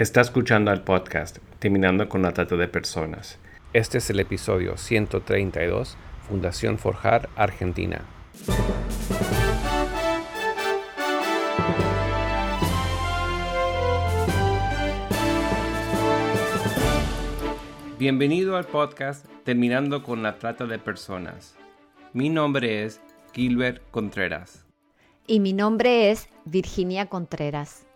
Está escuchando el podcast Terminando con la Trata de Personas. Este es el episodio 132, Fundación Forjar, Argentina. Bienvenido al podcast Terminando con la Trata de Personas. Mi nombre es Gilbert Contreras. Y mi nombre es Virginia Contreras.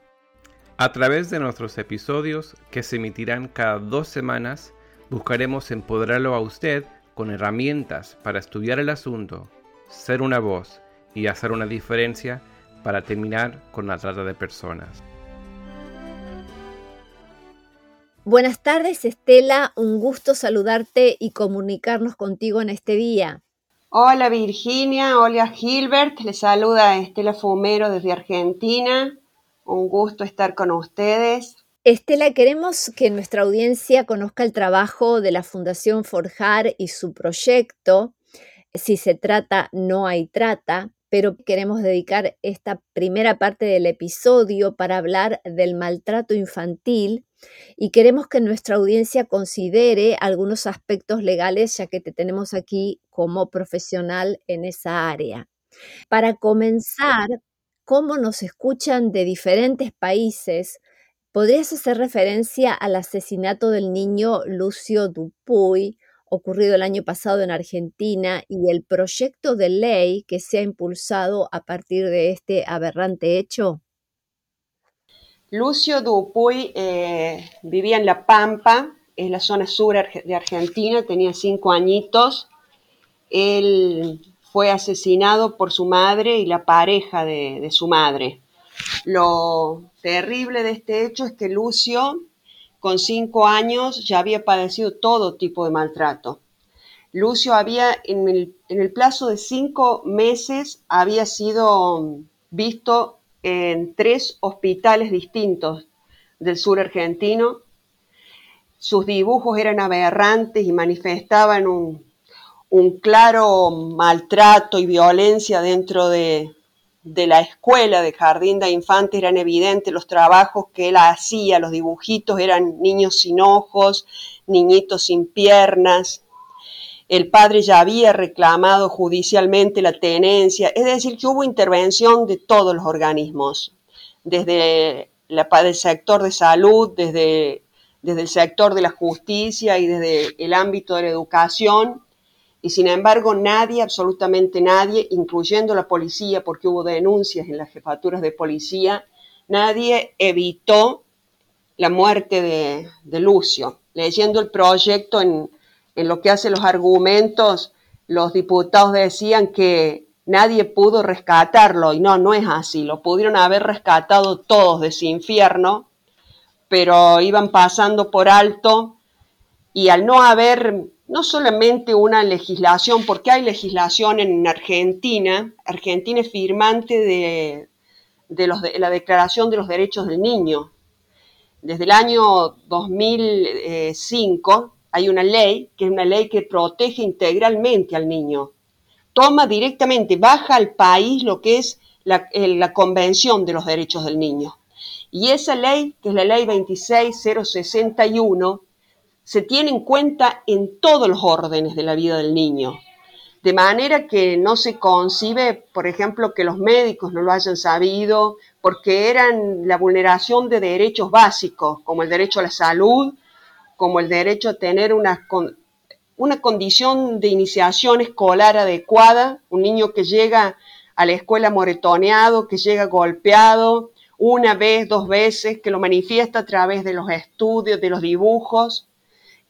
A través de nuestros episodios, que se emitirán cada dos semanas, buscaremos empoderarlo a usted con herramientas para estudiar el asunto, ser una voz y hacer una diferencia para terminar con la trata de personas. Buenas tardes Estela, un gusto saludarte y comunicarnos contigo en este día. Hola Virginia, hola Gilbert, les saluda Estela Fumero desde Argentina. Un gusto estar con ustedes. Estela, queremos que nuestra audiencia conozca el trabajo de la Fundación Forjar y su proyecto. Si se trata, no hay trata, pero queremos dedicar esta primera parte del episodio para hablar del maltrato infantil y queremos que nuestra audiencia considere algunos aspectos legales ya que te tenemos aquí como profesional en esa área. Para comenzar, cómo nos escuchan de diferentes países, ¿podrías hacer referencia al asesinato del niño Lucio Dupuy, ocurrido el año pasado en Argentina, y el proyecto de ley que se ha impulsado a partir de este aberrante hecho? Lucio Dupuy eh, vivía en La Pampa, es la zona sur de Argentina, tenía cinco añitos. Él fue asesinado por su madre y la pareja de, su madre. Lo terrible de este hecho es que Lucio, con cinco años, ya había padecido todo tipo de maltrato. Lucio había, en el plazo de cinco meses, había sido visto en tres hospitales distintos del sur argentino. Sus dibujos eran aberrantes y manifestaban un, un claro maltrato y violencia dentro de, la escuela de jardín de infantes eran evidentes los trabajos que él hacía, los dibujitos eran niños sin ojos, niñitos sin piernas. El padre ya había reclamado judicialmente la tenencia, es decir, que hubo intervención de todos los organismos, desde el sector de salud, desde, el sector de la justicia y desde el ámbito de la educación, y sin embargo nadie, absolutamente nadie, incluyendo la policía, porque hubo denuncias en las jefaturas de policía, nadie evitó la muerte de, Lucio. Leyendo el proyecto en, en lo que hace los argumentos, los diputados decían que nadie pudo rescatarlo y no, no es así, lo pudieron haber rescatado todos de ese infierno, pero iban pasando por alto y al no haber no solamente una legislación, porque hay legislación en Argentina, Argentina es firmante de, la Declaración de los Derechos del Niño. Desde el año 2005 hay una ley, que es una ley que protege integralmente al niño. Toma directamente, baja al país lo que es la, la Convención de los Derechos del Niño. Y esa ley, que es la ley 26061, se tiene en cuenta en todos los órdenes de la vida del niño. De manera que no se concibe, por ejemplo, que los médicos no lo hayan sabido, porque eran la vulneración de derechos básicos, como el derecho a la salud, como el derecho a tener una, una condición de iniciación escolar adecuada, un niño que llega a la escuela moretoneado, que llega golpeado una vez, dos veces, que lo manifiesta a través de los estudios, de los dibujos,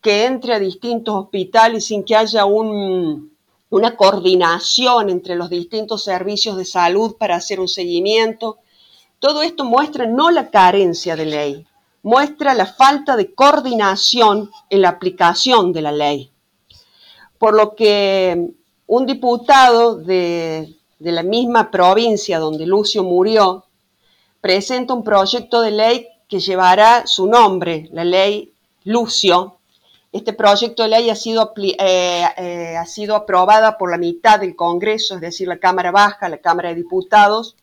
que entre a distintos hospitales sin que haya una coordinación entre los distintos servicios de salud para hacer un seguimiento. Todo esto muestra no la carencia de ley, muestra la falta de coordinación en la aplicación de la ley. Por lo que un diputado de, de la misma provincia donde Lucio murió presenta un proyecto de ley que llevará su nombre, la ley Lucio, este proyecto de ley ha sido, eh, eh, ha sido aprobada por la mitad del Congreso, es decir, la Cámara Baja, la Cámara de Diputados,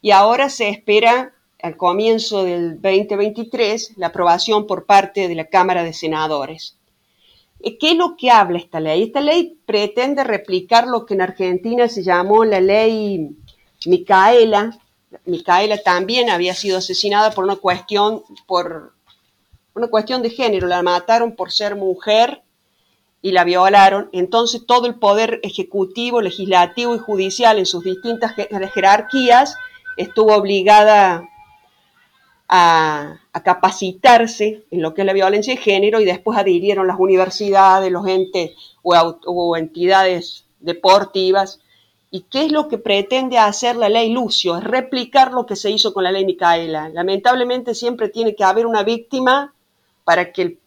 y ahora se espera al comienzo del 2023 la aprobación por parte de la Cámara de Senadores. Eh, ¿Qué es lo que habla esta ley? Esta ley pretende replicar lo que en Argentina se llamó la ley Micaela. Micaela también había sido asesinada por una cuestión, por una cuestión de género. La mataron por ser mujer y la violaron. Entonces todo el poder ejecutivo, legislativo y judicial en sus distintas jerarquías estuvo obligada a, capacitarse en lo que es la violencia de género y después adhirieron las universidades, los entes o, entidades deportivas. ¿Y qué es lo que pretende hacer la ley Lucio? Es replicar lo que se hizo con la ley Micaela. Lamentablemente siempre tiene que haber una víctima para que,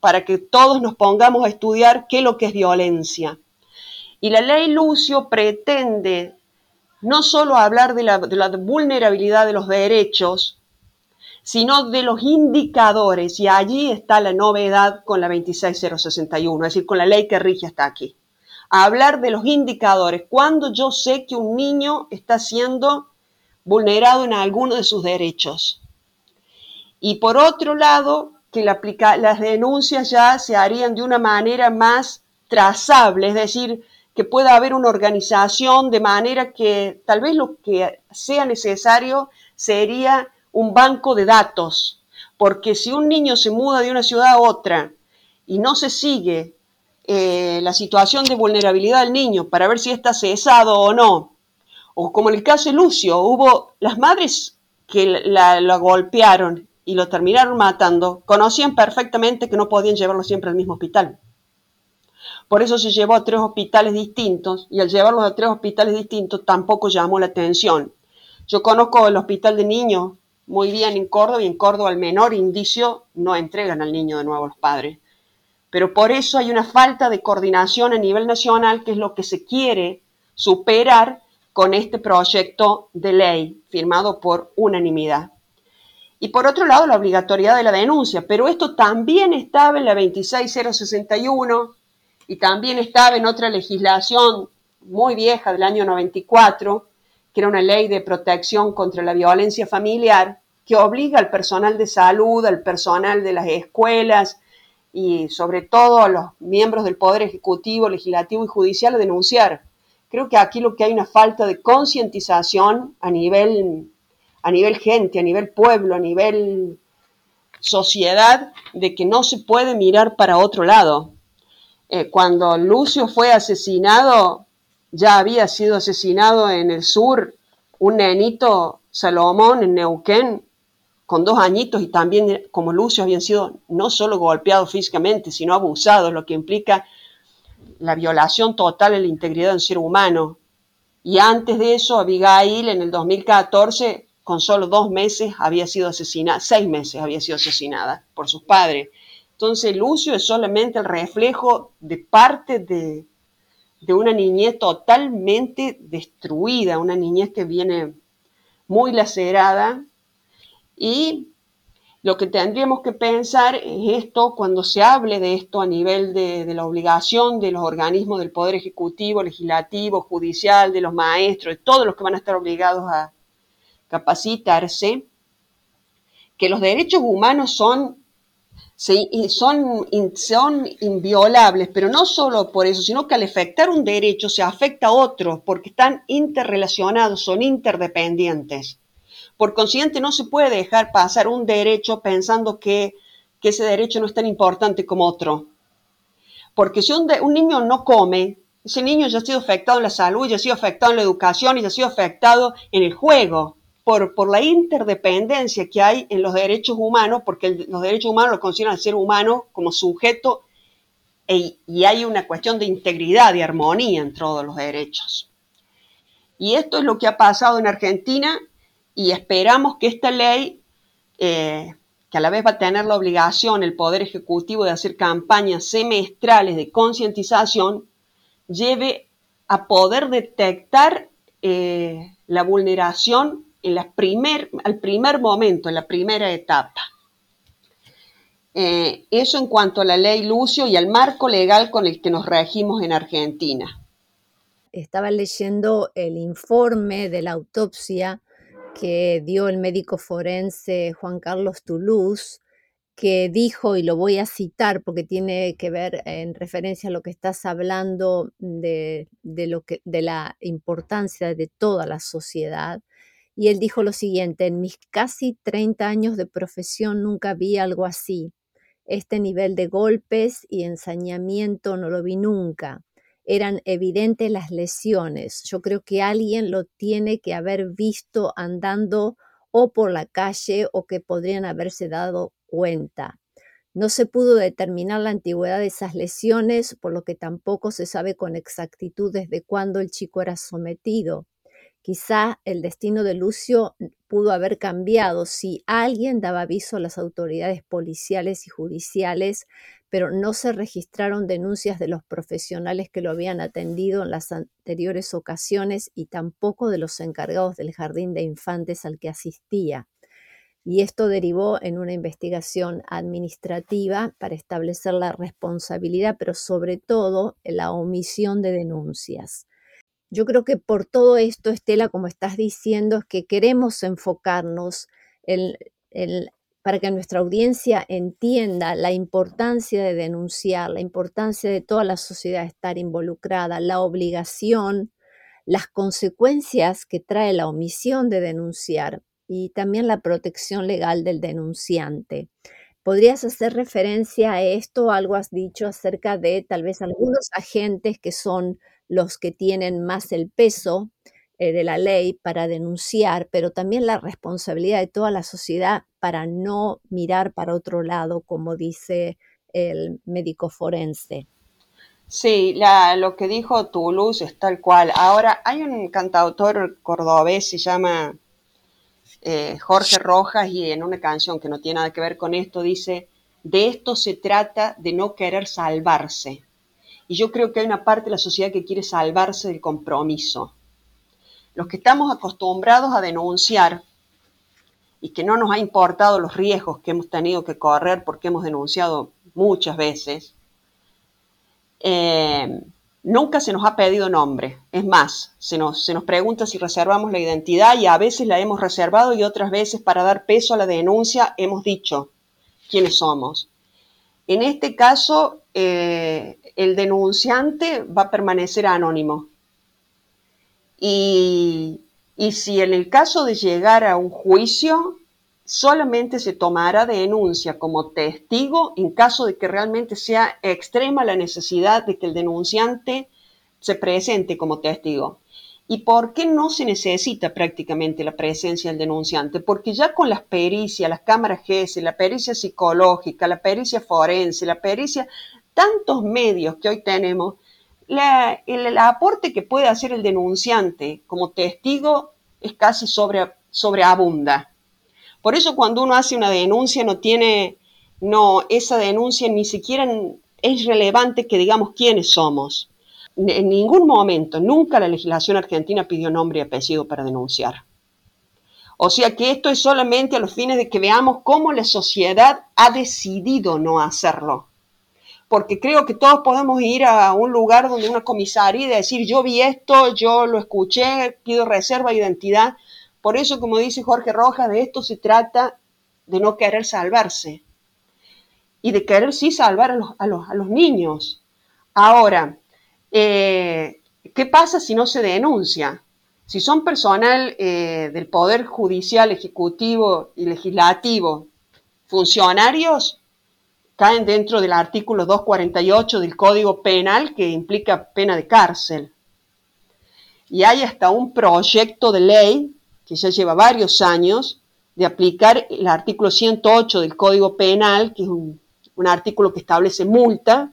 para que todos nos pongamos a estudiar qué es lo que es violencia. Y la ley Lucio pretende no solo hablar de la, de la vulnerabilidad de los derechos, sino de los indicadores. Y allí está la novedad con la 26061, es decir, con la ley que rige hasta aquí. hablar de los indicadores. Cuando yo sé que un niño está siendo vulnerado en alguno de sus derechos. Y por otro lado, que las denuncias ya se harían de una manera más trazable, es decir, que pueda haber una organización de manera que tal vez lo que sea necesario sería un banco de datos, porque si un niño se muda de una ciudad a otra y no se sigue eh, la situación de vulnerabilidad del niño para ver si está cesado o no, o como en el caso de Lucio, hubo las madres que la, golpearon y lo terminaron matando, conocían perfectamente que no podían llevarlo siempre al mismo hospital. Por eso se llevó a tres hospitales distintos y al llevarlos a tres hospitales distintos tampoco llamó la atención. Yo conozco el hospital de niños muy bien en Córdoba y en Córdoba al menor indicio no entregan al niño de nuevo a los padres. Pero por eso hay una falta de coordinación a nivel nacional que es lo que se quiere superar con este proyecto de ley firmado por unanimidad. Y por otro lado, la obligatoriedad de la denuncia, pero esto también estaba en la 26061 y también estaba en otra legislación muy vieja del año 94, que era una ley de protección contra la violencia familiar, que obliga al personal de salud, al personal de las escuelas y sobre todo a los miembros del Poder Ejecutivo, Legislativo y Judicial a denunciar. Creo que aquí lo que hay una falta de concientización a nivel, a nivel gente, a nivel pueblo, a nivel sociedad, de que no se puede mirar para otro lado. Eh, cuando Lucio fue asesinado, ya había sido asesinado en el sur un nenito Salomón en Neuquén con dos añitos y también como Lucio habían sido no solo golpeados físicamente, sino abusados, lo que implica la violación total de la integridad del ser humano. Y antes de eso, Abigail en el 2014, con solo dos meses, había sido asesinada, seis meses había sido asesinada por sus padres. Entonces, Lucio es solamente el reflejo de parte de, de una niñez totalmente destruida, una niñez que viene muy lacerada y lo que tendríamos que pensar es esto cuando se hable de esto a nivel de, de, la obligación de los organismos del Poder Ejecutivo, Legislativo, Judicial, de los maestros, de todos los que van a estar obligados a capacitarse, que los derechos humanos son son, son inviolables, pero no solo por eso, sino que al afectar un derecho se afecta a otro, porque están interrelacionados, son interdependientes. Por consiguiente, no se puede dejar pasar un derecho pensando que, ese derecho no es tan importante como otro. Porque si un, un niño no come, ese niño ya ha sido afectado en la salud, ya ha sido afectado en la educación y ya ha sido afectado en el juego por, la interdependencia que hay en los derechos humanos, porque los derechos humanos lo consideran al ser humano como sujeto e, y hay una cuestión de integridad, y armonía en todos los derechos. Y esto es lo que ha pasado en Argentina y esperamos que esta ley, eh, que a la vez va a tener la obligación el Poder Ejecutivo de hacer campañas semestrales de concientización, lleve a poder detectar eh, la vulneración en primer, al primer momento, en la primera etapa. Eh, eso en cuanto a la ley Lucio y al marco legal con el que nos regimos en Argentina. Estaba leyendo el informe de la autopsia que dio el médico forense Juan Carlos Toulouse, que dijo, y lo voy a citar porque tiene que ver en referencia a lo que estás hablando de, lo que, de la importancia de toda la sociedad. Y él dijo lo siguiente, en mis casi 30 años de profesión nunca vi algo así. Este nivel de golpes y ensañamiento no lo vi nunca. Eran evidentes las lesiones. Yo creo que alguien lo tiene que haber visto andando o por la calle o que podrían haberse dado cuenta. No se pudo determinar la antigüedad de esas lesiones, por lo que tampoco se sabe con exactitud desde cuándo el chico era sometido. Quizá el destino de Lucio pudo haber cambiado si alguien daba aviso a las autoridades policiales y judiciales, pero no se registraron denuncias de los profesionales que lo habían atendido en las anteriores ocasiones y tampoco de los encargados del jardín de infantes al que asistía y esto derivó en una investigación administrativa para establecer la responsabilidad, pero sobre todo la omisión de denuncias. Yo creo que por todo esto, Estela, como estás diciendo, es que queremos enfocarnos para que nuestra audiencia entienda la importancia de denunciar, la importancia de toda la sociedad estar involucrada, la obligación, las consecuencias que trae la omisión de denunciar y también la protección legal del denunciante. ¿Podrías hacer referencia a esto? Algo has dicho acerca de tal vez algunos agentes que son los que tienen más el peso eh, de la ley para denunciar, pero también la responsabilidad de toda la sociedad para no mirar para otro lado, como dice el médico forense. Sí, lo que dijo Toulouse es tal cual. Ahora, hay un cantautor cordobés, se llama eh, Jorge Rojas y en una canción que no tiene nada que ver con esto dice, de esto se trata de no querer salvarse. Y yo creo que hay una parte de la sociedad que quiere salvarse del compromiso. Los que estamos acostumbrados a denunciar y que no nos ha importado los riesgos que hemos tenido que correr porque hemos denunciado muchas veces, eh, Nunca se nos ha pedido nombre. Es más, se nos, se nos pregunta si reservamos la identidad y a veces la hemos reservado y otras veces para dar peso a la denuncia hemos dicho quiénes somos. En este caso, eh, el denunciante va a permanecer anónimo. Y, y si en el caso de llegar a un juicio, solamente se tomará denuncia como testigo en caso de que realmente sea extrema la necesidad de que el denunciante se presente como testigo. ¿Y por qué no se necesita prácticamente la presencia del denunciante? Porque ya con las pericias, las cámaras GS, la pericia psicológica, la pericia forense, la pericia, tantos medios que hoy tenemos, el, aporte que puede hacer el denunciante como testigo es casi sobre, sobreabunda. Por eso cuando uno hace una denuncia no tiene, no, esa denuncia ni siquiera es relevante que digamos quiénes somos. En ningún momento, nunca la legislación argentina pidió nombre y apellido para denunciar. O sea que esto es solamente a los fines de que veamos cómo la sociedad ha decidido no hacerlo. Porque creo que todos podemos ir a un lugar donde una comisaría y decir yo vi esto, yo lo escuché, pido reserva de identidad, por eso, como dice Jorge Rojas, de esto se trata de no querer salvarse y de querer sí salvar a los, niños. Ahora, eh, ¿qué pasa si no se denuncia? Si son personal eh, del Poder Judicial, Ejecutivo y Legislativo, funcionarios, caen dentro del artículo 248 del Código Penal que implica pena de cárcel. Y hay hasta un proyecto de ley que ya lleva varios años, de aplicar el artículo 108 del Código Penal, que es un, artículo que establece multa,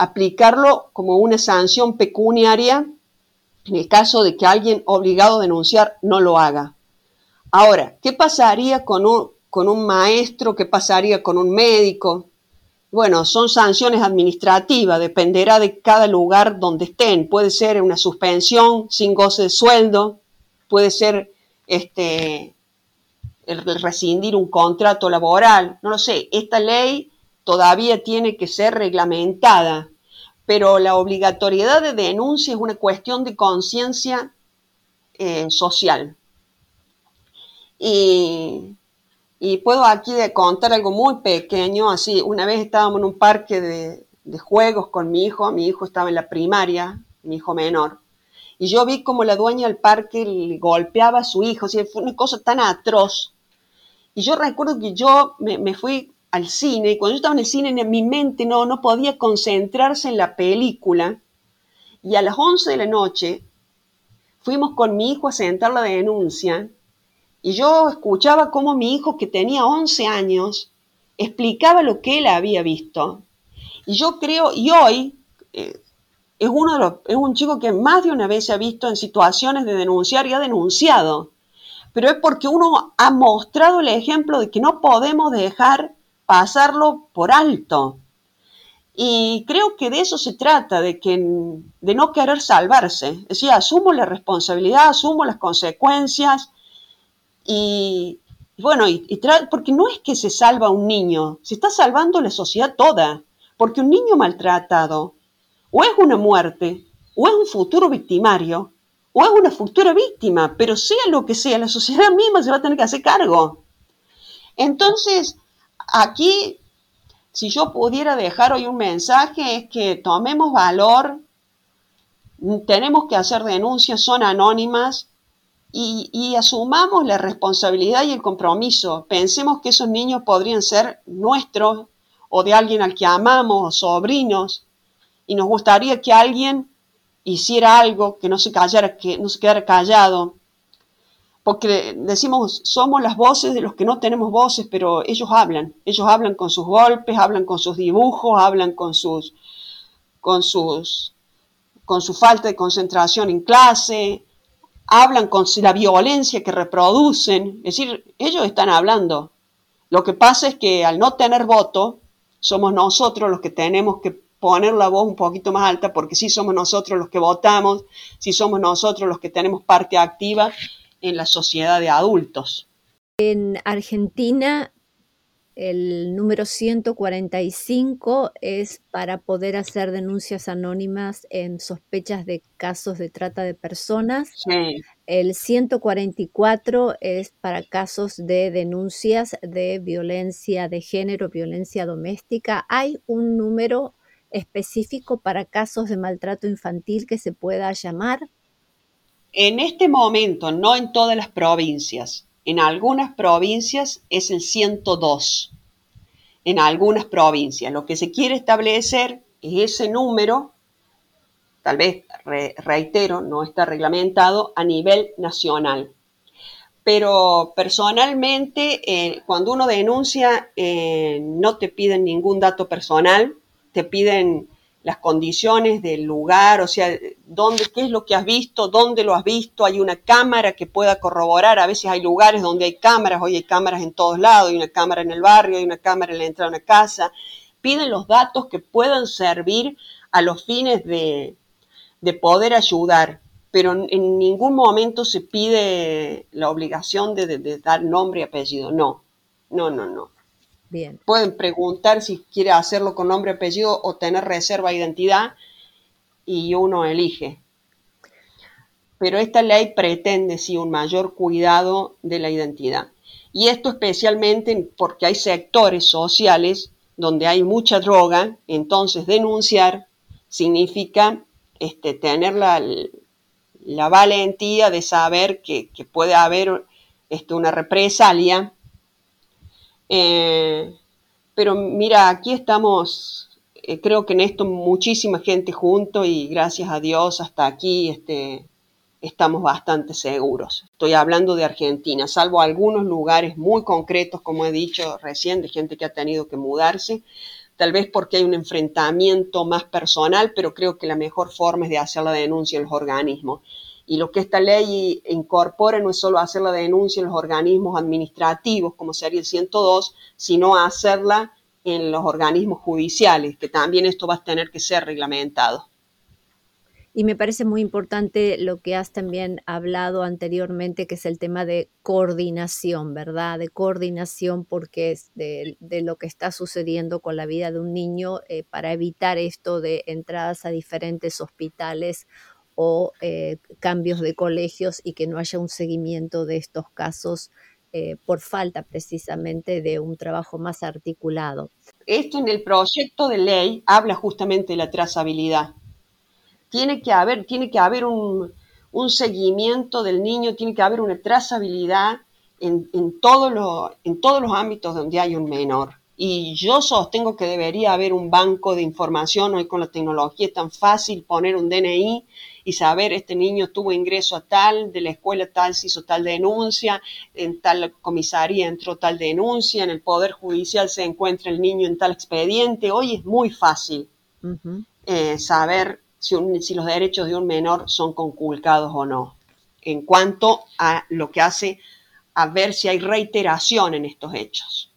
aplicarlo como una sanción pecuniaria en el caso de que alguien obligado a denunciar no lo haga. Ahora, ¿qué pasaría con un, maestro? ¿Qué pasaría con un médico? Bueno, son sanciones administrativas, dependerá de cada lugar donde estén. Puede ser una suspensión sin goce de sueldo, puede ser este, el rescindir un contrato laboral, no lo sé, esta ley todavía tiene que ser reglamentada, pero la obligatoriedad de denuncia es una cuestión de conciencia eh, social. Y, y puedo aquí contar algo muy pequeño, así, una vez estábamos en un parque de, juegos con mi hijo, mi hijo estaba en la primaria, mi hijo menor, y yo vi como la dueña del parque le golpeaba a su hijo, o fue una cosa tan atroz. Y yo recuerdo que yo me, fui al cine, y cuando yo estaba en el cine, en mi mente no, no podía concentrarse en la película, y a las 11 de la noche fuimos con mi hijo a sentar la denuncia, y yo escuchaba cómo mi hijo, que tenía 11 años, explicaba lo que él había visto. Y yo creo, y hoy, eh, es, uno de los, es un chico que más de una vez se ha visto en situaciones de denunciar y ha denunciado. Pero es porque uno ha mostrado el ejemplo de que no podemos dejar pasarlo por alto. Y creo que de eso se trata, de, que, de no querer salvarse. Es asumo la responsabilidad, asumo las consecuencias y, bueno, y, porque no es que se salva un niño, se está salvando la sociedad toda. Porque un niño maltratado o es una muerte, o es un futuro victimario, o es una futura víctima, pero sea lo que sea, la sociedad misma se va a tener que hacer cargo. Entonces, aquí, si yo pudiera dejar hoy un mensaje, es que tomemos valor, tenemos que hacer denuncias, son anónimas, y, asumamos la responsabilidad y el compromiso. Pensemos que esos niños podrían ser nuestros o de alguien al que amamos, sobrinos, y nos gustaría que alguien hiciera algo, que no se callara, que no se quedara callado, porque decimos, somos las voces de los que no tenemos voces, pero ellos hablan, ellos hablan con sus golpes, hablan con sus dibujos, hablan con sus, con sus, con su falta de concentración en clase, hablan con la violencia que reproducen, es decir, ellos están hablando. Lo que pasa es que al no tener voto, somos nosotros los que tenemos que poner la voz un poquito más alta, porque sí somos nosotros los que votamos, sí somos nosotros los que tenemos parte activa en la sociedad de adultos. En Argentina, el número 145 es para poder hacer denuncias anónimas en sospechas de casos de trata de personas. El 144 es para casos de denuncias de violencia de género, violencia doméstica. Hay un número específico para casos de maltrato infantil que se pueda llamar? En este momento, no en todas las provincias. En algunas provincias es el 102. En algunas provincias. Lo que se quiere establecer es ese número, tal vez, reitero, no está reglamentado a nivel nacional. Pero personalmente, eh, cuando uno denuncia, eh, no te piden ningún dato personal, te piden las condiciones del lugar, o sea, dónde, qué es lo que has visto, dónde lo has visto, hay una cámara que pueda corroborar, a veces hay lugares donde hay cámaras, hoy hay cámaras en todos lados, hay una cámara en el barrio, hay una cámara en la entrada de una casa, piden los datos que puedan servir a los fines de, poder ayudar, pero en ningún momento se pide la obligación de, de dar nombre y apellido, no, no, no, no. Pueden preguntar si quiere hacerlo con nombre, apellido o tener reserva de identidad y uno elige. Pero esta ley pretende sí un mayor cuidado de la identidad. Y esto especialmente porque hay sectores sociales donde hay mucha droga, entonces denunciar significa este, tener la, valentía de saber que, puede haber este, una represalia eh, pero mira, aquí estamos, eh, creo que en esto muchísima gente junto y gracias a Dios hasta aquí este, estamos bastante seguros. Estoy hablando de Argentina, salvo algunos lugares muy concretos, como he dicho recién, de gente que ha tenido que mudarse, tal vez porque hay un enfrentamiento más personal, pero creo que la mejor forma es de hacer la denuncia en los organismos. Y lo que esta ley incorpora no es solo hacer la denuncia en los organismos administrativos, como sería el 102, sino hacerla en los organismos judiciales, que también esto va a tener que ser reglamentado. Y me parece muy importante lo que has también hablado anteriormente, que es el tema de coordinación, ¿verdad? De coordinación porque es de, lo que está sucediendo con la vida de un niño eh, para evitar esto de entradas a diferentes hospitales o eh, cambios de colegios y que no haya un seguimiento de estos casos eh, por falta precisamente de un trabajo más articulado. Esto en el proyecto de ley habla justamente de la trazabilidad. Tiene que haber, tiene que haber un, seguimiento del niño, tiene que haber una trazabilidad en, en, en todos los ámbitos donde hay un menor. Y yo sostengo que debería haber un banco de información, hoy con la tecnología es tan fácil poner un DNI y saber este niño tuvo ingreso a tal, de la escuela tal se hizo tal denuncia, en tal comisaría entró tal denuncia, en el Poder Judicial se encuentra el niño en tal expediente. Hoy es muy fácil eh, saber si, si los derechos de un menor son conculcados o no, en cuanto a lo que hace a ver si hay reiteración en estos hechos.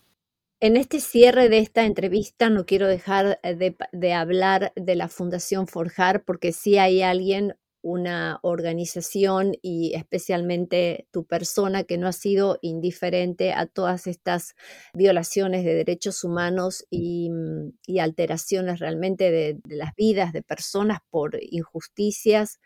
En este cierre de esta entrevista no quiero dejar eh, de, hablar de la Fundación Forjar porque sí hay alguien, una organización y especialmente tu persona que no ha sido indiferente a todas estas violaciones de derechos humanos y, mm, alteraciones realmente de las vidas de personas por injusticias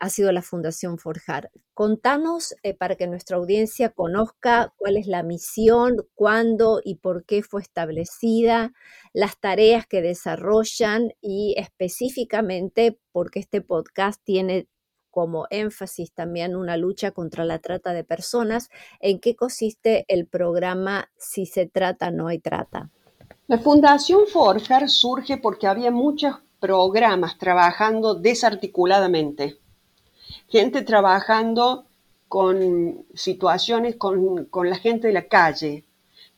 ha sido la Fundación Forjar. Contanos eh, para que nuestra audiencia conozca cuál es la misión, cuándo y por qué fue establecida, las tareas que desarrollan y específicamente porque este podcast tiene como énfasis también una lucha contra la trata de personas. ¿En qué consiste el programa Si se trata, no hay trata? La Fundación Forjar surge porque había muchos programas trabajando desarticuladamente gente trabajando con situaciones con, la gente de la calle,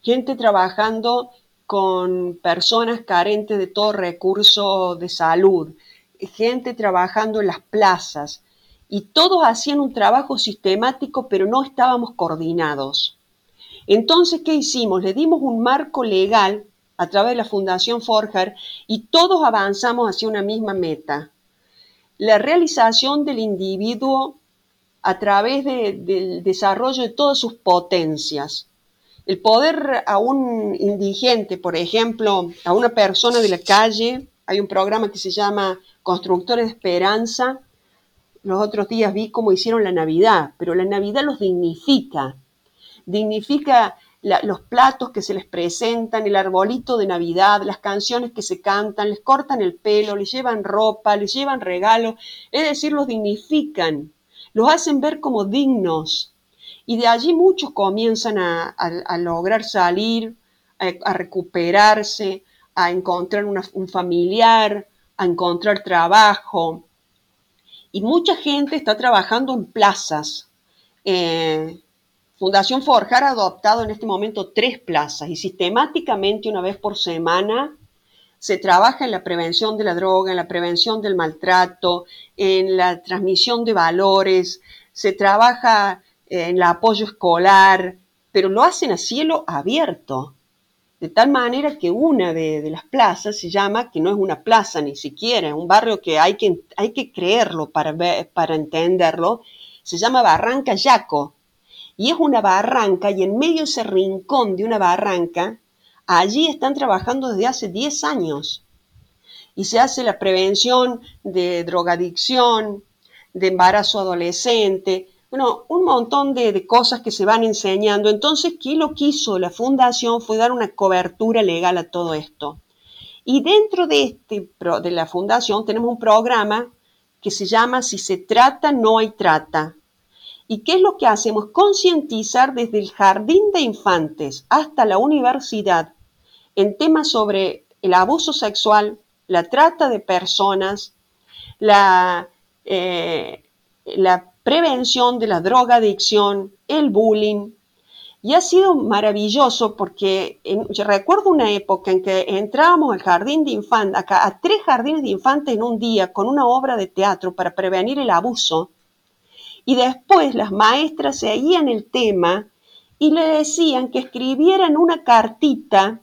gente trabajando con personas carentes de todo recurso de salud, gente trabajando en las plazas, y todos hacían un trabajo sistemático, pero no estábamos coordinados. Entonces, ¿qué hicimos? Le dimos un marco legal a través de la Fundación Forjar y todos avanzamos hacia una misma meta, la realización del individuo a través del desarrollo de todas sus potencias. El poder a un indigente, por ejemplo, a una persona de la calle, hay un programa que se llama Constructores de Esperanza. Los otros días vi cómo hicieron la Navidad, pero la Navidad los dignifica. Dignifica los platos que se les presentan, el arbolito de Navidad, las canciones que se cantan, les cortan el pelo, les llevan ropa, les llevan regalo, es decir, los dignifican, los hacen ver como dignos. Y de allí muchos comienzan a, lograr salir, a, recuperarse, a encontrar un familiar, a encontrar trabajo. Y mucha gente está trabajando en plazas. Eh, Fundación Forjar ha adoptado en este momento tres plazas y sistemáticamente una vez por semana se trabaja en la prevención de la droga, en la prevención del maltrato, en la transmisión de valores, se trabaja en el apoyo escolar, pero lo hacen a cielo abierto. De tal manera que una de, las plazas se llama, que no es una plaza ni siquiera, es un barrio que hay que, hay que creerlo para, para entenderlo, se llama Barranca Yaco y es una barranca y en medio de ese rincón de una barranca, allí están trabajando desde hace 10 años. Y se hace la prevención de drogadicción, de embarazo adolescente, bueno, un montón de, cosas que se van enseñando. Entonces, ¿qué lo que hizo la fundación? Fue dar una cobertura legal a todo esto. Y dentro de, este, de la fundación tenemos un programa que se llama Si se trata, no hay trata. ¿Y qué es lo que hacemos? Concientizar desde el jardín de infantes hasta la universidad en temas sobre el abuso sexual, la trata de personas, la, eh, la prevención de la drogadicción, el bullying. Y ha sido maravilloso porque yo recuerdo una época en que entrábamos al jardín de infantes, a, a tres jardines de infantes en un día con una obra de teatro para prevenir el abuso y después las maestras seguían el tema y le decían que escribieran una cartita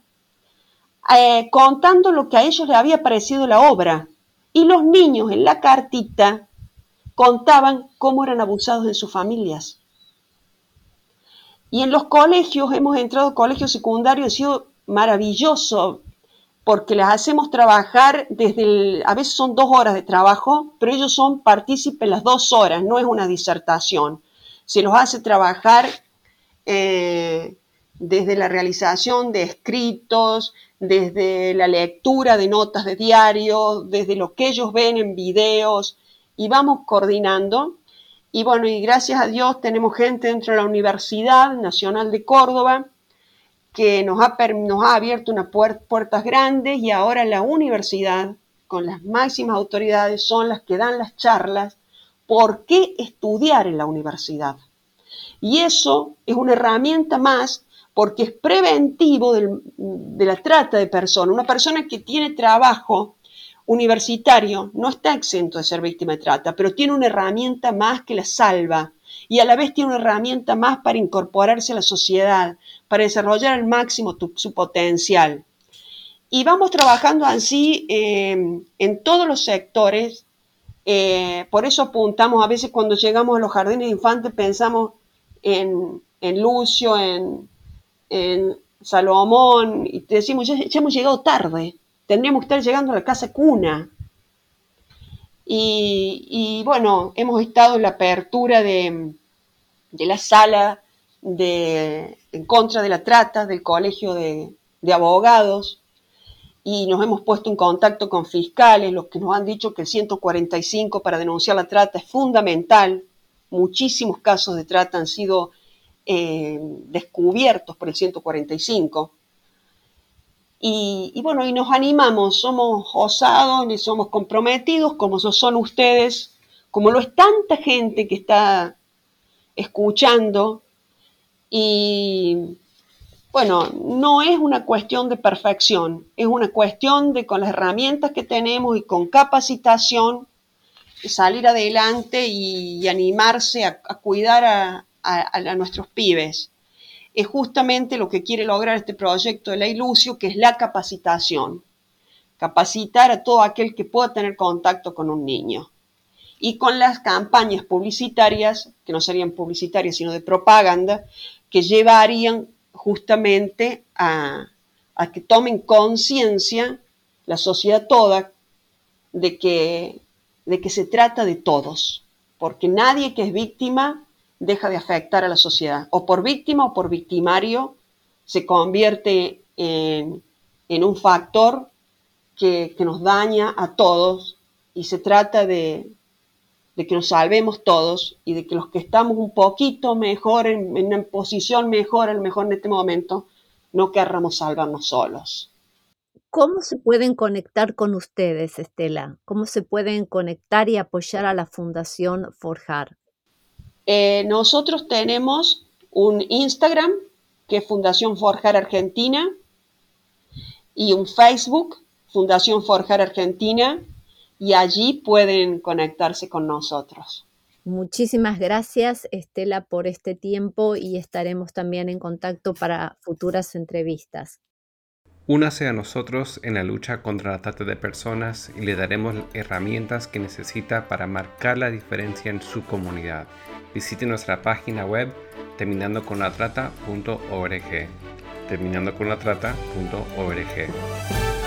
eh, contando lo que a ellos les había parecido la obra. Y los niños en la cartita contaban cómo eran abusados en sus familias. Y en los colegios, hemos entrado a colegios secundarios, ha sido maravilloso porque les hacemos trabajar desde el, a veces son dos horas de trabajo, pero ellos son partícipes las dos horas, no es una disertación. Se los hace trabajar eh, desde la realización de escritos, desde la lectura de notas de diario, desde lo que ellos ven en videos, y vamos coordinando. Y bueno, y gracias a Dios tenemos gente dentro de la Universidad Nacional de Córdoba que nos ha, nos ha abierto unas puertas grandes y ahora la universidad, con las máximas autoridades, son las que dan las charlas. ¿Por qué estudiar en la universidad? Y eso es una herramienta más porque es preventivo de la trata de personas. Una persona que tiene trabajo universitario no está exento de ser víctima de trata, pero tiene una herramienta más que la salva y a la vez tiene una herramienta más para incorporarse a la sociedad, para desarrollar al máximo su potencial. Y vamos trabajando así em, en todos los sectores. Eh, por eso apuntamos, a veces cuando llegamos a los jardines de infantes pensamos en, Lucio, en, Salomón, y decimos, ya, hemos llegado tarde, tendríamos que estar llegando a la casa cuna. Y, bueno, hemos estado en la apertura de, la sala de, en contra de la trata del Colegio de, de, Abogados y nos hemos puesto en contacto con fiscales, los que nos han dicho que el 145 para denunciar la trata es fundamental. Muchísimos casos de trata han sido eh, descubiertos por el 145. Y, bueno, y nos animamos, somos osados y somos comprometidos, como son ustedes, como lo es tanta gente que está escuchando. Y bueno, no es una cuestión de perfección, es una cuestión de con las herramientas que tenemos y con capacitación salir adelante y, animarse a, cuidar a nuestros pibes es justamente lo que quiere lograr este proyecto de la Ilusio, que es la capacitación. Capacitar a todo aquel que pueda tener contacto con un niño. Y con las campañas publicitarias, que no serían publicitarias, sino de propaganda, que llevarían justamente a, que tomen conciencia la sociedad toda de que, de que se trata de todos, porque nadie que es víctima deja de afectar a la sociedad. O por víctima o por victimario se convierte en, un factor que, nos daña a todos y se trata de, que nos salvemos todos y de que los que estamos un poquito mejor, en, en una posición mejor, al mejor en este momento, no querramos salvarnos solos. ¿Cómo se pueden conectar con ustedes, Estela? ¿Cómo se pueden conectar y apoyar a la Fundación Forjar? Eh, nosotros tenemos un Instagram, que es Fundación Forjar Argentina, y un Facebook, Fundación Forjar Argentina, y allí pueden conectarse con nosotros. Muchísimas gracias, Estela, por este tiempo y estaremos también en contacto para futuras entrevistas. Únase a nosotros en la lucha contra la trata de personas y le daremos herramientas que necesita para marcar la diferencia en su comunidad visite nuestra página web terminando con la trata.org. Terminando con la trata.org.